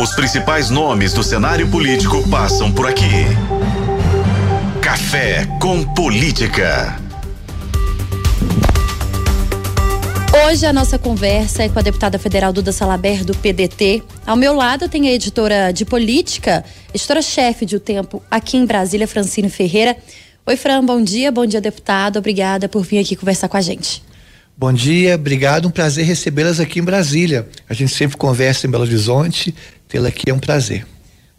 Os principais nomes do cenário político passam por aqui. Café com Política. Hoje a nossa conversa é com a deputada federal Duda Salaber, do PDT. Ao meu lado tem a editora de política, editora-chefe de O Tempo, aqui em Brasília, Francine Ferreira. Oi, Fran, bom dia. Bom dia, deputado. Obrigada por vir aqui conversar com a gente. Bom dia, obrigado. Um prazer recebê-las aqui em Brasília. A gente sempre conversa em Belo Horizonte Tê-la aqui é um prazer.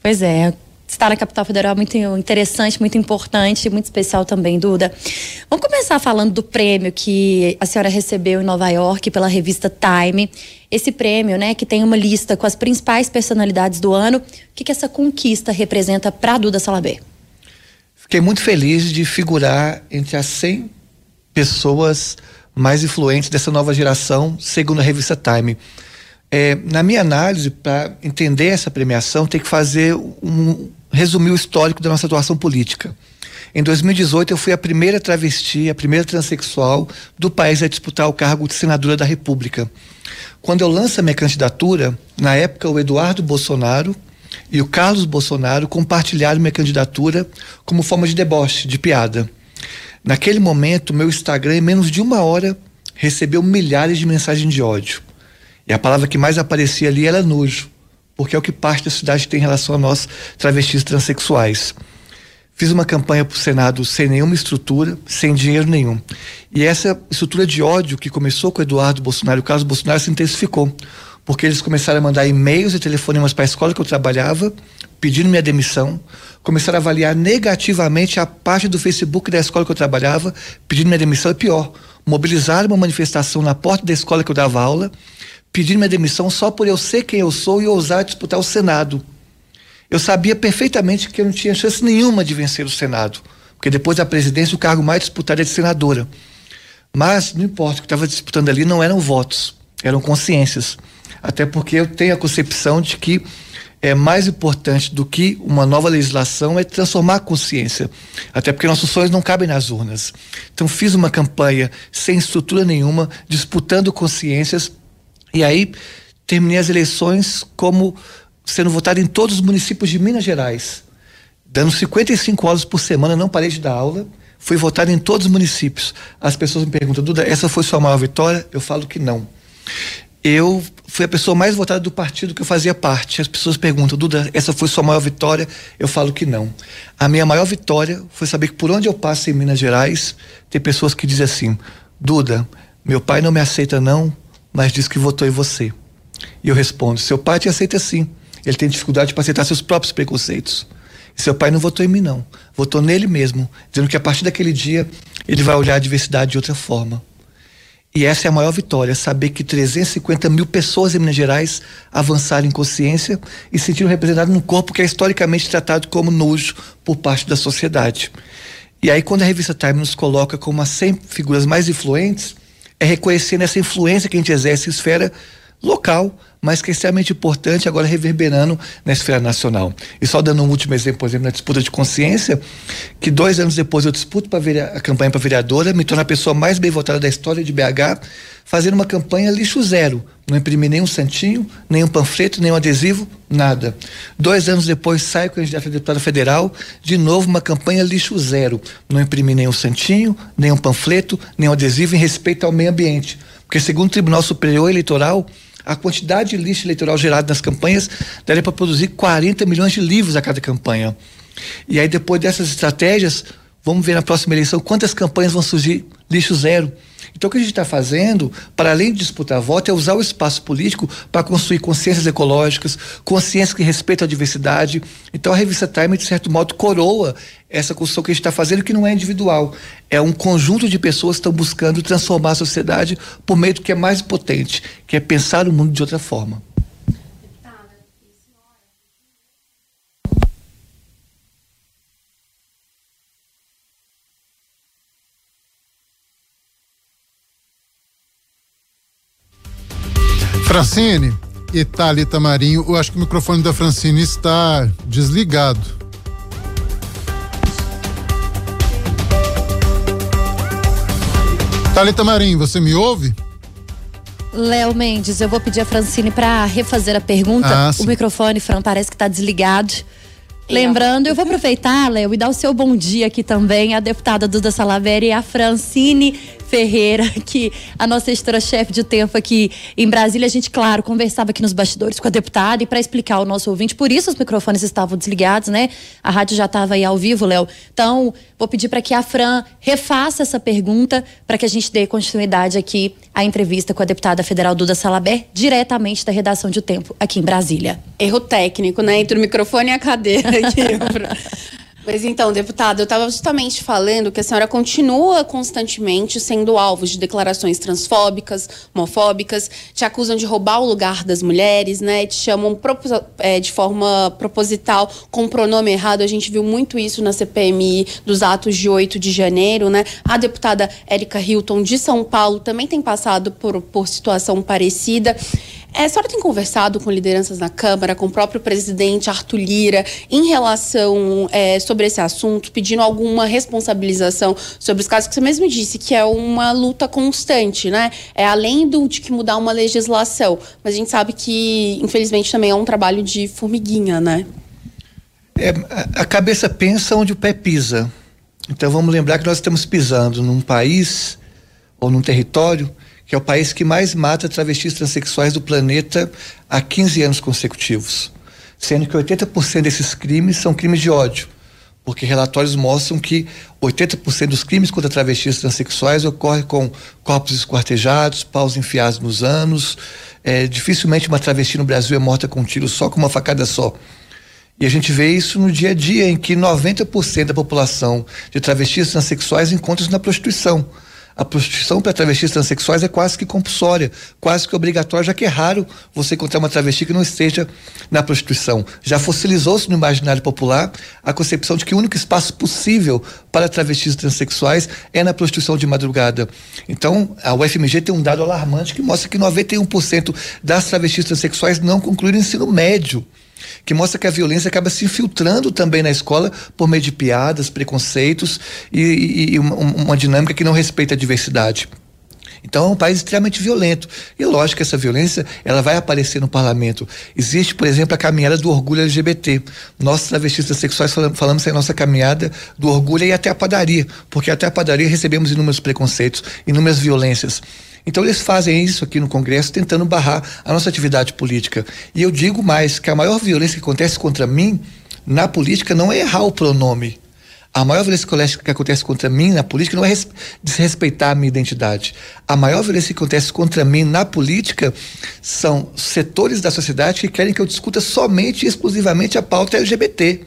Pois é, estar na capital federal é muito interessante, muito importante, muito especial também, Duda. Vamos começar falando do prêmio que a senhora recebeu em Nova York pela revista Time. Esse prêmio, né, que tem uma lista com as principais personalidades do ano. O que, que essa conquista representa para a Duda Salabé? Fiquei muito feliz de figurar entre as 100 pessoas mais influentes dessa nova geração, segundo a revista Time. É, na minha análise, para entender essa premiação, tem que fazer um resumir o histórico da nossa atuação política. Em 2018, eu fui a primeira travesti, a primeira transexual do país a disputar o cargo de senadora da República. Quando eu lanço a minha candidatura, na época o Eduardo Bolsonaro e o Carlos Bolsonaro compartilharam minha candidatura como forma de deboche, de piada. Naquele momento, meu Instagram, em menos de uma hora, recebeu milhares de mensagens de ódio. E a palavra que mais aparecia ali era nojo, porque é o que parte da cidade tem em relação a nós, travestis transexuais. Fiz uma campanha para o Senado sem nenhuma estrutura, sem dinheiro nenhum. E essa estrutura de ódio que começou com o Eduardo Bolsonaro o Carlos Bolsonaro se intensificou, porque eles começaram a mandar e-mails e telefonemas para a escola que eu trabalhava, pedindo minha demissão, começaram a avaliar negativamente a página do Facebook da escola que eu trabalhava, pedindo minha demissão, e pior, mobilizaram uma manifestação na porta da escola que eu dava aula, pedir minha demissão só por eu ser quem eu sou e ousar disputar o Senado. Eu sabia perfeitamente que eu não tinha chance nenhuma de vencer o Senado, porque depois da presidência o cargo mais disputado é de senadora. Mas não importa, o que estava disputando ali não eram votos, eram consciências. Até porque eu tenho a concepção de que é mais importante do que uma nova legislação é transformar a consciência. Até porque nossos sonhos não cabem nas urnas. Então fiz uma campanha sem estrutura nenhuma, disputando consciências e aí terminei as eleições como sendo votado em todos os municípios de Minas Gerais, dando 55 horas por semana, não parei de dar aula. Fui votado em todos os municípios. As pessoas me perguntam, Duda, essa foi sua maior vitória? Eu falo que não. Eu fui a pessoa mais votada do partido que eu fazia parte. As pessoas perguntam, Duda, essa foi sua maior vitória? Eu falo que não. A minha maior vitória foi saber que por onde eu passo em Minas Gerais, tem pessoas que dizem assim, Duda, meu pai não me aceita não, mas diz que votou em você. E eu respondo: seu pai te aceita sim. Ele tem dificuldade para aceitar seus próprios preconceitos. Seu pai não votou em mim, não. Votou nele mesmo, dizendo que a partir daquele dia ele vai olhar a diversidade de outra forma. E essa é a maior vitória, saber que 350 mil pessoas em Minas Gerais avançaram em consciência e se sentiram representados num corpo que é historicamente tratado como nojo por parte da sociedade. E aí, quando a revista Time nos coloca como as 100 figuras mais influentes, é reconhecendo essa influência que a gente exerce em esfera local, mas que é extremamente importante agora reverberando na esfera nacional. E só dando um último exemplo, por exemplo, na disputa de consciência, que dois anos depois eu disputo a campanha para vereadora, me torno a pessoa mais bem votada da história de BH, fazendo uma campanha lixo zero. Não imprimi nenhum santinho, nenhum panfleto, nenhum adesivo, nada. Dois anos depois saio candidato a deputado federal, de novo uma campanha lixo zero. Não imprimi nenhum santinho, nenhum panfleto, nenhum adesivo em respeito ao meio ambiente. Porque segundo o Tribunal Superior Eleitoral, a quantidade de lixo eleitoral gerado nas campanhas daria para produzir 40 milhões de livros a cada campanha. E aí, depois dessas estratégias, vamos ver na próxima eleição quantas campanhas vão surgir lixo zero. Então, o que a gente está fazendo, para além de disputar voto, é usar o espaço político para construir consciências ecológicas, consciências que respeitam a diversidade. Então, a revista Time, de certo modo, coroa essa construção que a gente está fazendo, que não é individual. É um conjunto de pessoas que estão buscando transformar a sociedade por meio do que é mais potente, que é pensar o mundo de outra forma. Francine e Thalita Marinho, eu acho que o microfone da Francine está desligado. Thalita Marinho, você me ouve? Léo Mendes, eu vou pedir a Francine para refazer a pergunta. Ah, o microfone, Fran, parece que está desligado. Lembrando, eu vou aproveitar, Léo, e dar o seu bom dia aqui também à deputada Duda Salaveri e à Francine Ferreira, que a nossa editora-chefe de tempo aqui em Brasília. A gente, claro, conversava aqui nos bastidores com a deputada e para explicar ao nosso ouvinte, por isso os microfones estavam desligados, né? A rádio já estava aí ao vivo, Léo. Então, vou pedir para que a Fran refaça essa pergunta para que a gente dê continuidade aqui à entrevista com a deputada federal Duda Salaber, diretamente da redação de O Tempo, aqui em Brasília. Erro técnico, né? Entre o microfone e a cadeira aqui. Mas então, deputada, eu estava justamente falando que a senhora continua constantemente sendo alvo de declarações transfóbicas, homofóbicas, te acusam de roubar o lugar das mulheres, né? Te chamam é, de forma proposital com pronome errado. A gente viu muito isso na CPMI dos atos de 8 de janeiro, né? A deputada Érica Hilton de São Paulo também tem passado por, por situação parecida. É, a senhora tem conversado com lideranças na Câmara, com o próprio presidente Arthur Lira, em relação é, sobre esse assunto, pedindo alguma responsabilização sobre os casos que você mesmo disse que é uma luta constante, né? É além do, de que mudar uma legislação, mas a gente sabe que, infelizmente, também é um trabalho de formiguinha, né? É, a- a cabeça pensa onde o pé pisa. Então vamos lembrar que nós estamos pisando num país ou num território que é o país que mais mata travestis transexuais do planeta há 15 anos consecutivos. Sendo que 80% desses crimes são crimes de ódio. Porque relatórios mostram que 80% dos crimes contra travestis transexuais ocorrem com corpos esquartejados, paus enfiados nos anos. É, dificilmente uma travesti no Brasil é morta com um tiro só, com uma facada só. E a gente vê isso no dia a dia, em que 90% da população de travestis transexuais encontra-se na prostituição. A prostituição para travestis transexuais é quase que compulsória, quase que obrigatória, já que é raro você encontrar uma travesti que não esteja na prostituição. Já fossilizou-se no imaginário popular a concepção de que o único espaço possível para travestis transexuais é na prostituição de madrugada. Então, a UFMG tem um dado alarmante que mostra que 91% das travestis transexuais não concluíram ensino médio que mostra que a violência acaba se infiltrando também na escola por meio de piadas, preconceitos e, e- e uma, uma dinâmica que não respeita a diversidade. Então é um país extremamente violento. E lógico que essa violência ela vai aparecer no parlamento. Existe, por exemplo, a caminhada do orgulho LGBT. Nós, travestistas sexuais, falam- falamos em nossa caminhada do orgulho e até a padaria, porque até a padaria recebemos inúmeros preconceitos, inúmeras violências. Então eles fazem isso aqui no Congresso tentando barrar a nossa atividade política. E eu digo mais que a maior violência que acontece contra mim na política não é errar o pronome. A maior violência que acontece- contra mim na política não é res- desrespeitar a minha identidade. A maior violência que acontece contra mim na política são setores da sociedade que querem que eu discuta somente e exclusivamente a pauta LGBT.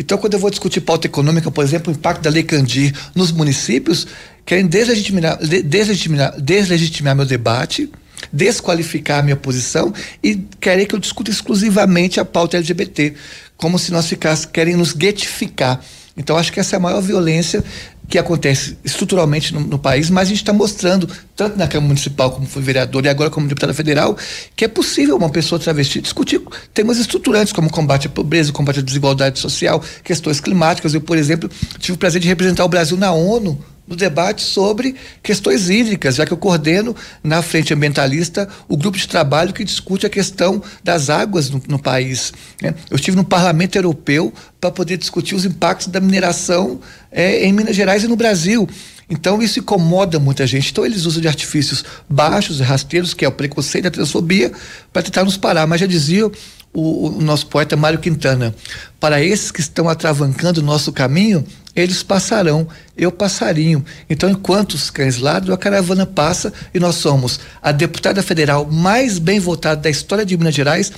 Então, quando eu vou discutir pauta econômica, por exemplo, o impacto da Lei Candir nos municípios, querem deslegitimar, de- deslegitimar, deslegitimar meu debate, desqualificar a minha posição e querem que eu discuta exclusivamente a pauta LGBT, como se nós ficássemos, querem nos guetificar. Então, acho que essa é a maior violência que acontece estruturalmente no, no país, mas a gente está mostrando, tanto na Câmara Municipal como foi vereador e agora como deputada federal, que é possível uma pessoa travesti discutir temas estruturantes como combate à pobreza, combate à desigualdade social, questões climáticas. Eu, por exemplo, tive o prazer de representar o Brasil na ONU no debate sobre questões hídricas, já que eu coordeno na frente ambientalista o grupo de trabalho que discute a questão das águas no, no país. né? Eu estive no Parlamento Europeu para poder discutir os impactos da mineração eh, em Minas Gerais e no Brasil. Então isso incomoda muita gente. Então eles usam de artifícios baixos e rasteiros, que é o preconceito e a transfobia, para tentar nos parar. Mas já dizia o, o nosso poeta Mário Quintana: para esses que estão atravancando o nosso caminho, eles passarão, eu passarinho. Então, enquanto os cães ladram, a caravana passa e nós somos a deputada federal mais bem votada da história de Minas Gerais,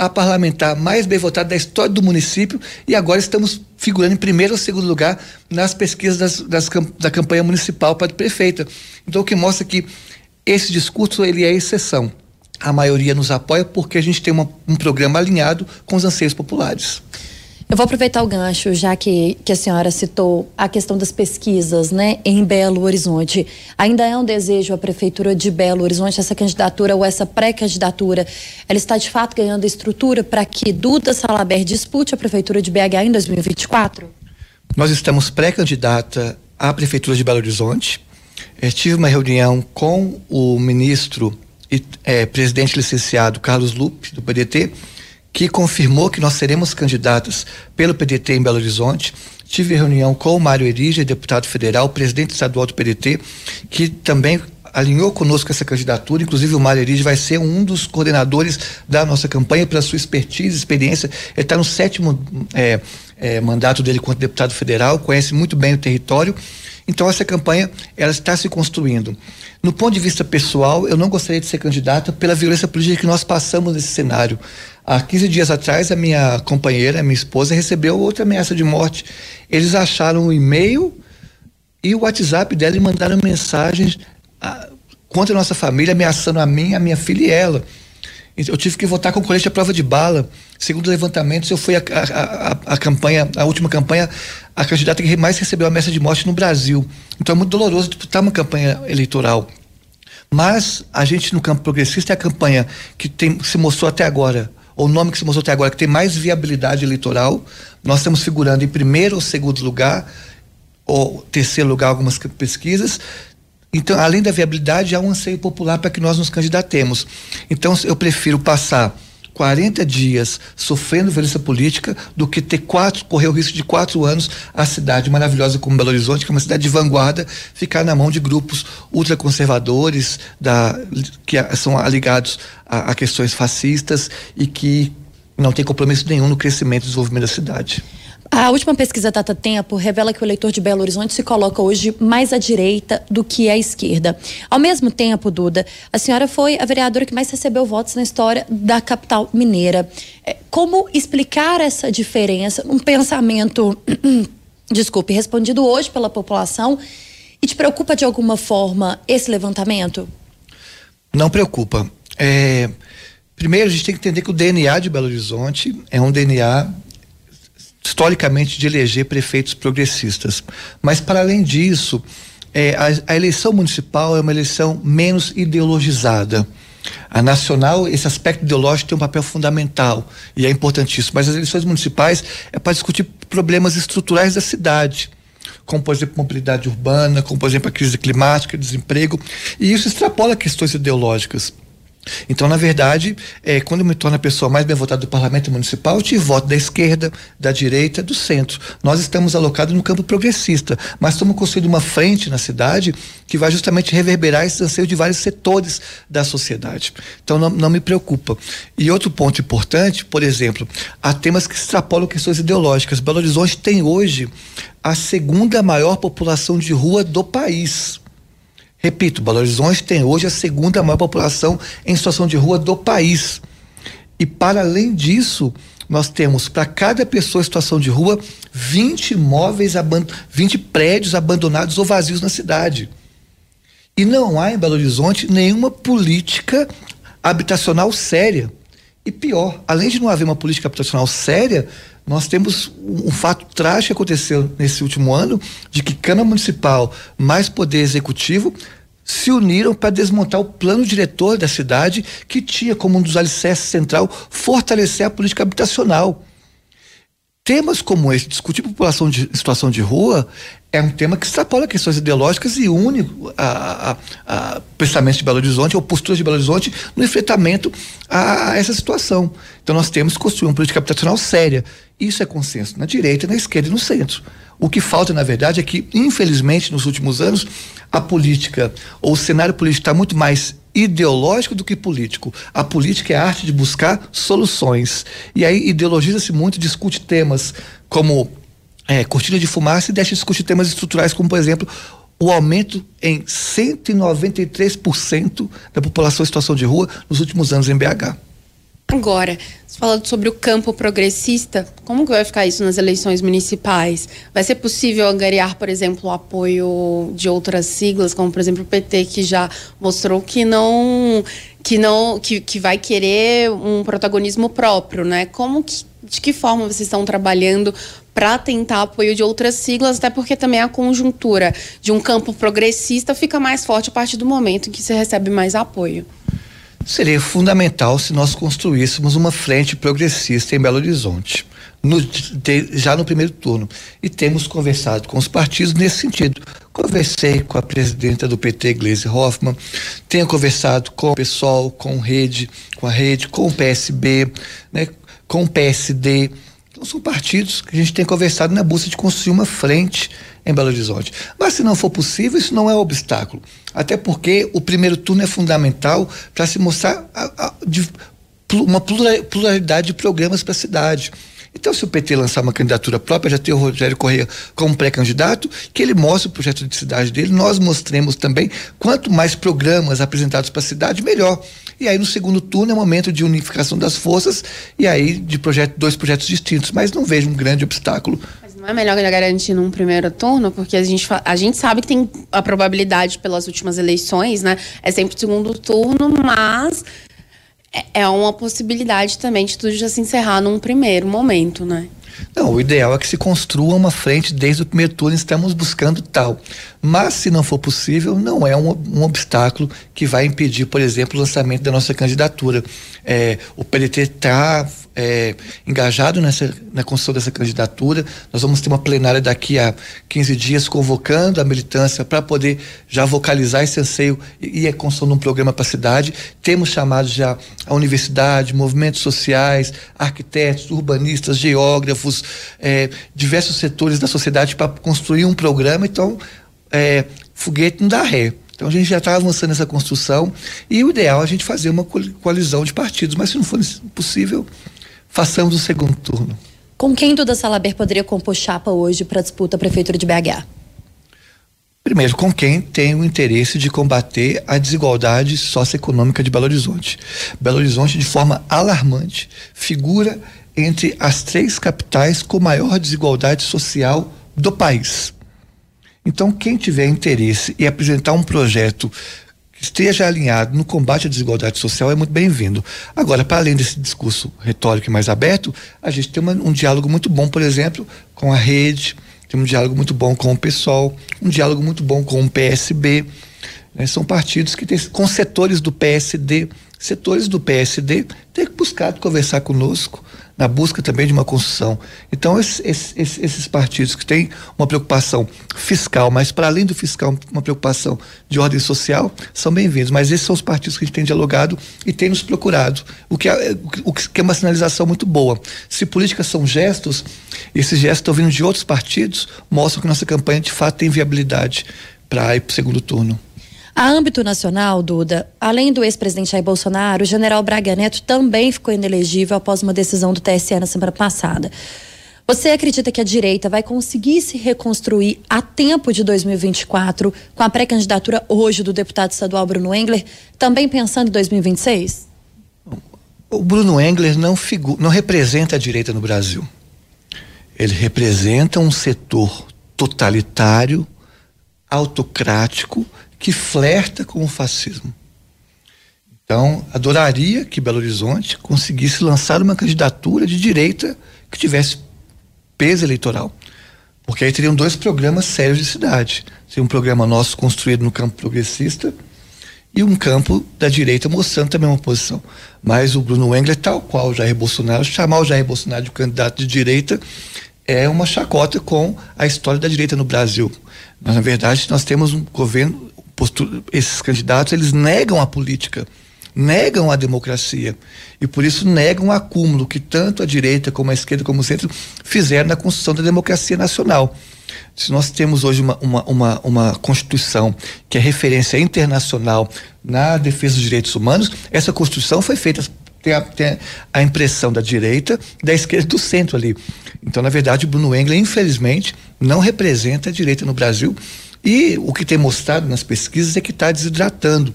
a parlamentar mais bem votada da história do município e agora estamos figurando em primeiro ou segundo lugar nas pesquisas das, das da campanha municipal para prefeita. Então, o que mostra que esse discurso ele é exceção. A maioria nos apoia porque a gente tem uma- um programa alinhado com os anseios populares. Eu vou aproveitar o gancho, já que, que a senhora citou a questão das pesquisas, né, em Belo Horizonte. Ainda é um desejo a Prefeitura de Belo Horizonte, essa candidatura ou essa pré-candidatura, ela está de fato ganhando estrutura para que Duda Salaber dispute a Prefeitura de BH em 2024? Nós estamos pré-candidata à Prefeitura de Belo Horizonte. Eu tive uma reunião com o ministro e é, presidente licenciado Carlos Lupe, do PDT, que confirmou que nós seremos candidatos pelo PDT em Belo Horizonte. Tive reunião com o Mário Erige, deputado federal, presidente estadual do PDT, que também alinhou conosco essa candidatura. Inclusive, o Mário Erige vai ser um dos coordenadores da nossa campanha, pela sua expertise, experiência. Ele está no sétimo é, é, mandato dele como deputado federal, conhece muito bem o território. Então, essa campanha ela está se construindo. No ponto de vista pessoal, eu não gostaria de ser candidata pela violência política que nós passamos nesse cenário. Há 15 dias atrás, a minha companheira, a minha esposa, recebeu outra ameaça de morte. Eles acharam o e-mail e o WhatsApp dela e mandaram mensagens a, contra a nossa família, ameaçando a mim, a minha filha e ela. Eu tive que votar com colete à prova de bala. Segundo levantamentos, eu fui a, a, a, a, campanha, a última campanha, a candidata que mais recebeu ameaça de morte no Brasil. Então é muito doloroso disputar uma campanha eleitoral. Mas a gente no campo progressista é a campanha que tem, se mostrou até agora, o nome que se mostrou até agora, que tem mais viabilidade eleitoral. Nós estamos figurando em primeiro ou segundo lugar, ou terceiro lugar, algumas pesquisas. Então, além da viabilidade, há um anseio popular para que nós nos candidatemos. Então, eu prefiro passar 40 dias sofrendo violência política do que ter quatro, correr o risco de quatro anos a cidade maravilhosa como Belo Horizonte, que é uma cidade de vanguarda, ficar na mão de grupos ultraconservadores da, que são ligados a, a questões fascistas e que não tem compromisso nenhum no crescimento e desenvolvimento da cidade. A última pesquisa Data Tempo revela que o eleitor de Belo Horizonte se coloca hoje mais à direita do que à esquerda. Ao mesmo tempo, Duda, a senhora foi a vereadora que mais recebeu votos na história da capital mineira. É, como explicar essa diferença num pensamento, desculpe, respondido hoje pela população? E te preocupa de alguma forma esse levantamento? Não preocupa. É, primeiro, a gente tem que entender que o DNA de Belo Horizonte é um DNA historicamente de eleger prefeitos progressistas. Mas, para além disso, é, a, a, eleição municipal é uma eleição menos ideologizada. A nacional, esse aspecto ideológico tem um papel fundamental e é importantíssimo. Mas as eleições municipais é para discutir problemas estruturais da cidade como por exemplo mobilidade urbana, como por exemplo a crise climática, desemprego, e isso extrapola questões ideológicas. Então, na verdade, é, quando eu me torno a pessoa mais bem votada do parlamento municipal, eu tive voto da esquerda, da direita, do centro. Nós estamos alocados no campo progressista, mas estamos construindo uma frente na cidade que vai justamente reverberar esse anseio de vários setores da sociedade. Então, não, não me preocupa. E outro ponto importante, por exemplo, há temas que extrapolam questões ideológicas. Belo Horizonte tem hoje a segunda maior população de rua do país. Repito, Belo Horizonte tem hoje a segunda maior população em situação de rua do país. E para além disso, nós temos para cada pessoa em situação de rua 20 imóveis, 20 prédios abandonados ou vazios na cidade. E não há em Belo Horizonte nenhuma política habitacional séria. E pior, além de não haver uma política habitacional séria, nós temos um, fato trágico que aconteceu nesse último ano, de que Câmara Municipal mais Poder Executivo se uniram para desmontar o plano diretor da cidade, que tinha como um dos alicerces central fortalecer a política habitacional. Temas como esse, discutir população de situação de rua, é um tema que extrapola questões ideológicas e une a, a, a pensamentos de Belo Horizonte ou posturas de Belo Horizonte no enfrentamento a, a, essa situação. Então nós temos que construir uma política habitacional séria. Isso é consenso na direita, na esquerda e no centro. O que falta, na verdade, é que, infelizmente, nos últimos anos, a política ou o cenário político está muito mais ideológico do que político. A política é a arte de buscar soluções. E aí ideologiza-se muito, discute temas como é, cortina de fumaça e deixa de discutir temas estruturais, como, por exemplo, o aumento em 193% da população em situação de rua nos últimos anos em BH. Agora, falando sobre o campo progressista, como que vai ficar isso nas eleições municipais? Vai ser possível angariar, por exemplo, o apoio de outras siglas, como por exemplo o PT, que já mostrou que não que não que, que vai querer um protagonismo próprio, né? Como que de que forma vocês estão trabalhando para tentar apoio de outras siglas, até porque também a conjuntura de um campo progressista fica mais forte a partir do momento em que você recebe mais apoio. Seria fundamental se nós construíssemos uma frente progressista em Belo Horizonte. no, de, já no primeiro turno. E temos conversado com os partidos nesse sentido. Conversei com a presidenta do PT, Gleisi Hoffmann, tenho conversado com o pessoal, com rede, com a rede, com o PSB, né, com o PSD. Então são partidos que a gente tem conversado na busca de construir uma frente em Belo Horizonte. Mas se não for possível, isso não é um obstáculo. Até porque o primeiro turno é fundamental para se mostrar a, a, de, uma pluralidade de programas para a cidade. Então, se o PT lançar uma candidatura própria, já tem o Rogério Correia como pré-candidato, que ele mostre o projeto de cidade dele, nós mostremos também quanto mais programas apresentados para a cidade, melhor. E aí, no segundo turno, é momento de unificação das forças e aí de projeto, dois projetos distintos. Mas não vejo um grande obstáculo não é melhor garantir num primeiro turno, porque a gente, a gente sabe que tem a probabilidade pelas últimas eleições, né? É sempre segundo turno, mas é, é uma possibilidade também de tudo já se encerrar num primeiro momento, né? Não, o ideal é que se construa uma frente desde o primeiro turno, estamos buscando tal. Mas, se não for possível, não é um, um obstáculo que vai impedir, por exemplo, o lançamento da nossa candidatura. É, o PDT está é, engajado nessa, na construção dessa candidatura. Nós vamos ter uma plenária daqui a 15 dias convocando a militância para poder já vocalizar esse anseio e, e a construção de um programa para a cidade. Temos chamado já a universidade, movimentos sociais, arquitetos, urbanistas, geógrafos, é, diversos setores da sociedade para construir um programa. Então, é, foguete não dá ré. Então a gente já está avançando nessa construção e o ideal é a gente fazer uma coalizão de partidos, mas se não for possível, façamos o segundo turno. Com quem Duda Salaber poderia compor chapa hoje para a disputa Prefeitura de BH? Primeiro, com quem tem o interesse de combater a desigualdade socioeconômica de Belo Horizonte. Belo Horizonte, de forma alarmante, figura entre as três capitais com maior desigualdade social do país. Então, quem tiver interesse em apresentar um projeto esteja alinhado no combate à desigualdade social é muito bem-vindo. Agora, para além desse discurso retórico mais aberto, a gente tem uma, um diálogo muito bom, por exemplo, com a rede, tem um diálogo muito bom com o PSOL, um diálogo muito bom com o PSB. Né? São partidos que têm, com setores do PSD, setores do PSD têm buscado conversar conosco na busca também de uma construção. Então, esses, esses, esses partidos que têm uma preocupação fiscal, mas para além do fiscal, uma preocupação de ordem social, são bem-vindos. Mas esses são os partidos que a gente tem dialogado e tem nos procurado, o que é, o que é uma sinalização muito boa. Se políticas são gestos, esses gestos estão vindo de outros partidos, mostram que nossa campanha de fato tem viabilidade para ir para o segundo turno. A âmbito nacional, Duda, além do ex-presidente Jair Bolsonaro, o general Braga Neto também ficou inelegível após uma decisão do TSE na semana passada. Você acredita que a direita vai conseguir se reconstruir a tempo de 2024 com a pré-candidatura hoje do deputado estadual Bruno Engler, também pensando em 2026? O Bruno Engler não, não representa a direita no Brasil. Ele representa um setor totalitário, autocrático que flerta com o fascismo. Então, adoraria que Belo Horizonte conseguisse lançar uma candidatura de direita que tivesse peso eleitoral. Porque aí teriam dois programas sérios de cidade. Seria um programa nosso construído no campo progressista e um campo da direita mostrando também uma posição. Mas o Bruno Engler, tal qual o Jair Bolsonaro, chamar o Jair Bolsonaro de candidato de direita é uma chacota com a história da direita no Brasil. Na verdade, nós temos um governo esses candidatos eles negam a política, negam a democracia e por isso negam o acúmulo que tanto a direita como a esquerda como o centro fizeram na construção da democracia nacional. Se nós temos hoje uma, uma, uma, uma Constituição que é referência internacional na defesa dos direitos humanos, essa Constituição foi feita tem a, tem a, impressão da direita, da esquerda do centro ali. Então, na verdade, Bruno Engler, infelizmente, não representa a direita no Brasil e o que tem mostrado nas pesquisas é que está desidratando,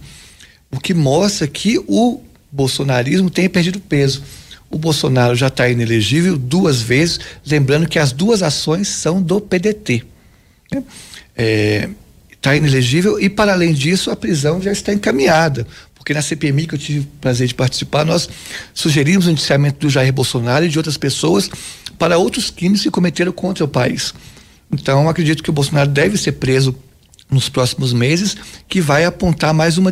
o que mostra que o bolsonarismo tem perdido peso. O Bolsonaro já está inelegível duas vezes, lembrando que as duas ações são do PDT. Está né? é, tá inelegível e, para além disso, a prisão já está encaminhada. Porque na CPMI, que eu tive o prazer de participar, nós sugerimos o indiciamento do Jair Bolsonaro e de outras pessoas para outros crimes que cometeram contra o país. Então, acredito que o Bolsonaro deve ser preso nos próximos meses, que vai apontar mais uma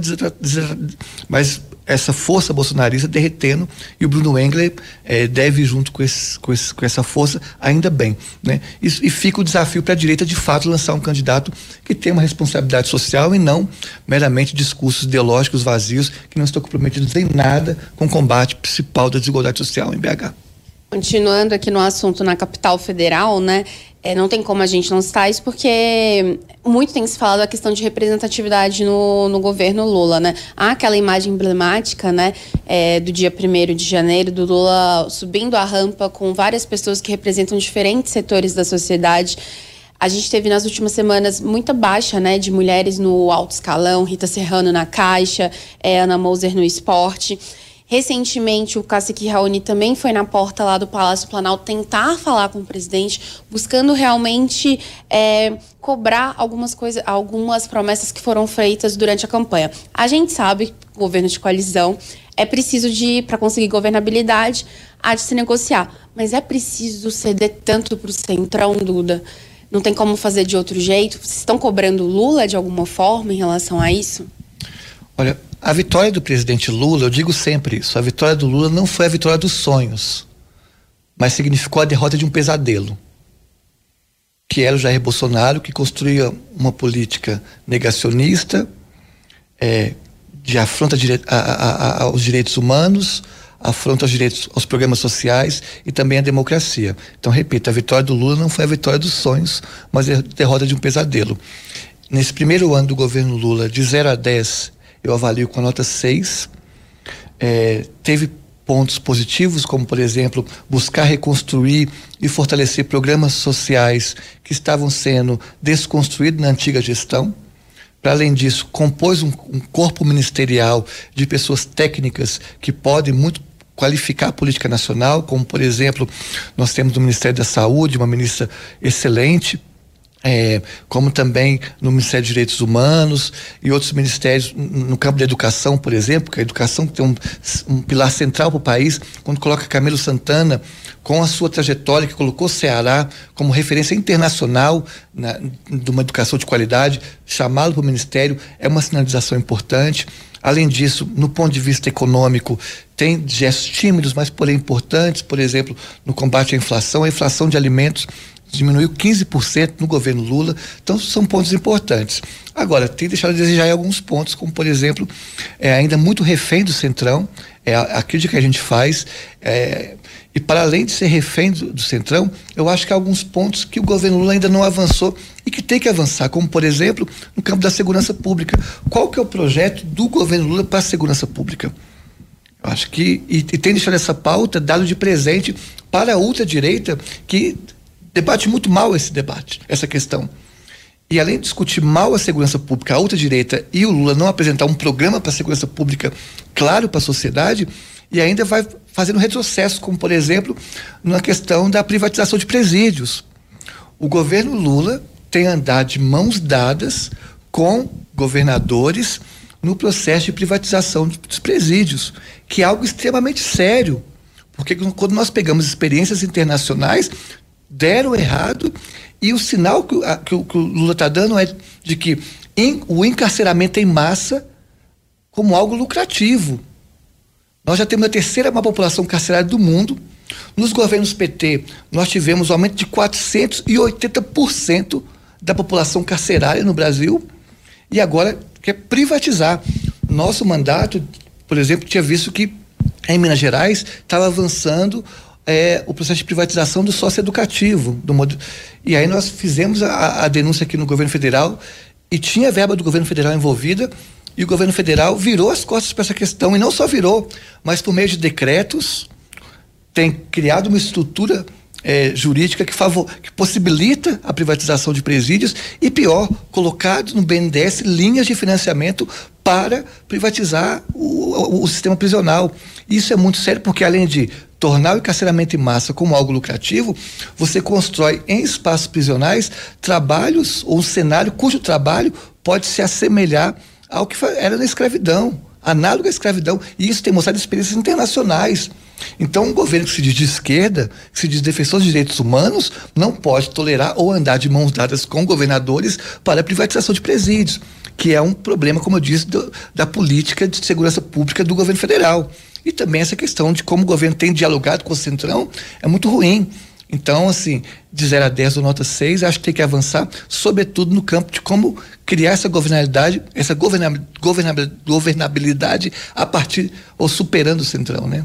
mais essa força bolsonarista derretendo e o Bruno Engler eh, deve junto com, esse, com, esse, com, essa força ainda bem, né? E, e fica o desafio para a direita de fato lançar um candidato que tem uma responsabilidade social e não meramente discursos ideológicos vazios que não estão comprometidos em nada com o combate principal da desigualdade social em BH. Continuando aqui no assunto na capital federal, né? É, não tem como a gente não citar isso, porque muito tem se falado a questão de representatividade no, no governo Lula, né? Há aquela imagem emblemática, né, é, do dia 1 de janeiro, do Lula subindo a rampa com várias pessoas que representam diferentes setores da sociedade. A gente teve nas últimas semanas muita baixa né, de mulheres no alto escalão, Rita Serrano na Caixa, é, Ana Moser no esporte. Recentemente, o Cacique Raoni também foi na porta lá do Palácio Planalto tentar falar com o presidente, buscando realmente é, cobrar algumas coisas, algumas promessas que foram feitas durante a campanha. A gente sabe, governo de coalizão, é preciso de, para conseguir governabilidade, há de se negociar. Mas é preciso ceder tanto para o Centrão, Duda. Não tem como fazer de outro jeito? Vocês estão cobrando Lula de alguma forma em relação a isso? Olha, a vitória do presidente Lula, eu digo sempre isso, a vitória do Lula não foi a vitória dos sonhos, mas significou a derrota de um pesadelo, que era o Jair Bolsonaro, que construía uma política negacionista, é, de afronta a, a, a, aos direitos humanos, afronta aos direitos, aos programas sociais e também à democracia. Então, repito, a vitória do Lula não foi a vitória dos sonhos, mas a derrota de um pesadelo. Nesse primeiro ano do governo Lula, de 0 a 10, eu avalio com a nota 6. É, teve pontos positivos, como, por exemplo, buscar reconstruir e fortalecer programas sociais que estavam sendo desconstruídos na antiga gestão. Para além disso, compôs um, um, corpo ministerial de pessoas técnicas que podem muito qualificar a política nacional, como, por exemplo, nós temos no Ministério da Saúde uma ministra excelente, é, como também no Ministério de Direitos Humanos e outros ministérios no campo da educação, por exemplo, que a educação tem um, um pilar central para o país, quando coloca Camilo Santana com a sua trajetória, que colocou o Ceará como referência internacional na, de uma educação de qualidade, chamá-lo para o Ministério é uma sinalização importante. Além disso, no ponto de vista econômico, tem gestos tímidos, mas porém importantes, por exemplo, no combate à inflação, a inflação de alimentos diminuiu 15% no governo Lula, então são pontos importantes. Agora, tem deixado a desejar em alguns pontos, como por exemplo, é ainda muito refém do Centrão, é a, a crítica que a gente faz, é, e para além de ser refém do, do, Centrão, eu acho que há alguns pontos que o governo Lula ainda não avançou e que tem que avançar, como por exemplo, no campo da segurança pública. Qual que é o projeto do governo Lula para a segurança pública? Eu acho que, e, e tem deixado essa pauta dado de presente para a ultradireita que debate muito mal esse debate, essa questão. E além de discutir mal a segurança pública, a outra direita e o Lula não apresentar um programa para a segurança pública claro para a sociedade, e ainda vai fazendo retrocesso, como por exemplo, na questão da privatização de presídios. O governo Lula tem andado de mãos dadas com governadores no processo de privatização dos presídios, que é algo extremamente sério. Porque quando nós pegamos experiências internacionais, deram errado e o sinal que, a, que, o, que o, Lula está dando é de que em, o encarceramento em massa como algo lucrativo. Nós já temos a terceira maior população carcerária do mundo. Nos governos PT, nós tivemos um aumento de 480% da população carcerária no Brasil e agora quer privatizar. Nosso mandato, por exemplo, tinha visto que em Minas Gerais estava avançando é, o processo de privatização do sócio educativo. Do modo... E aí nós fizemos a, a denúncia aqui no governo federal e tinha verba do governo federal envolvida e o governo federal virou as costas para essa questão e não só virou, mas por meio de decretos tem criado uma estrutura é, jurídica que, favor, que possibilita a privatização de presídios e pior, colocado no BNDES linhas de financiamento para privatizar o, o, o sistema prisional. Isso é muito sério porque além de tornar o encarceramento em massa como algo lucrativo, você constrói em espaços prisionais trabalhos ou um cenário cujo trabalho pode se assemelhar ao que era na escravidão, análogo à escravidão. E isso tem mostrado experiências internacionais. Então, um governo que se diz de esquerda, que se diz defensor de direitos humanos, não pode tolerar ou andar de mãos dadas com governadores para a privatização de presídios, que é um problema, como eu disse, do, da política de segurança pública do governo federal. E também essa questão de como o governo tem dialogado com o Centrão é muito ruim. Então, assim, de 0 a 10 ou nota 6, acho que tem que avançar, sobretudo no campo de como criar essa governabilidade, essa governabilidade a partir ou superando o Centrão, né?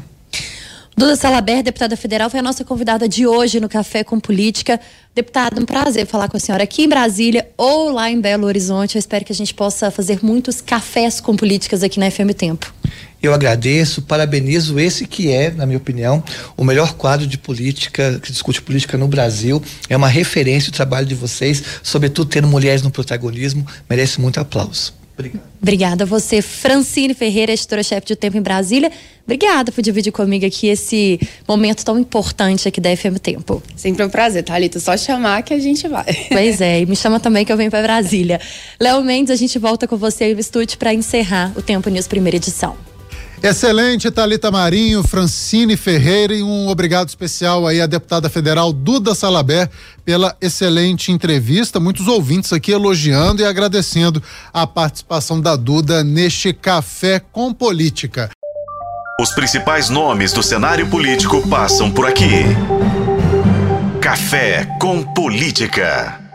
Duda Salaber, deputada federal, foi a nossa convidada de hoje no Café com Política. Deputada, um prazer falar com a senhora aqui em Brasília ou lá em Belo Horizonte. Eu espero que a gente possa fazer muitos cafés com políticas aqui na FM Tempo. Eu agradeço, parabenizo esse que é, na minha opinião, o melhor quadro de política, que discute política no Brasil. É uma referência o trabalho de vocês, sobretudo tendo mulheres no protagonismo, merece muito aplauso. Obrigado. Obrigada a você, Francine Ferreira, editora-chefe de Tempo em Brasília. Obrigada por dividir comigo aqui esse momento tão importante aqui da FM Tempo. Sempre um prazer, Thalita. Só chamar que a gente vai. Pois é, e me chama também que eu venho para Brasília. Léo Mendes, a gente volta com você aí no estúdio para encerrar o Tempo News primeira edição. Excelente, Talita Marinho, Francine Ferreira e um obrigado especial aí à deputada federal Duda Salaber pela excelente entrevista. Muitos ouvintes aqui elogiando e agradecendo a participação da Duda neste Café com Política. Os principais nomes do cenário político passam por aqui. Café com Política.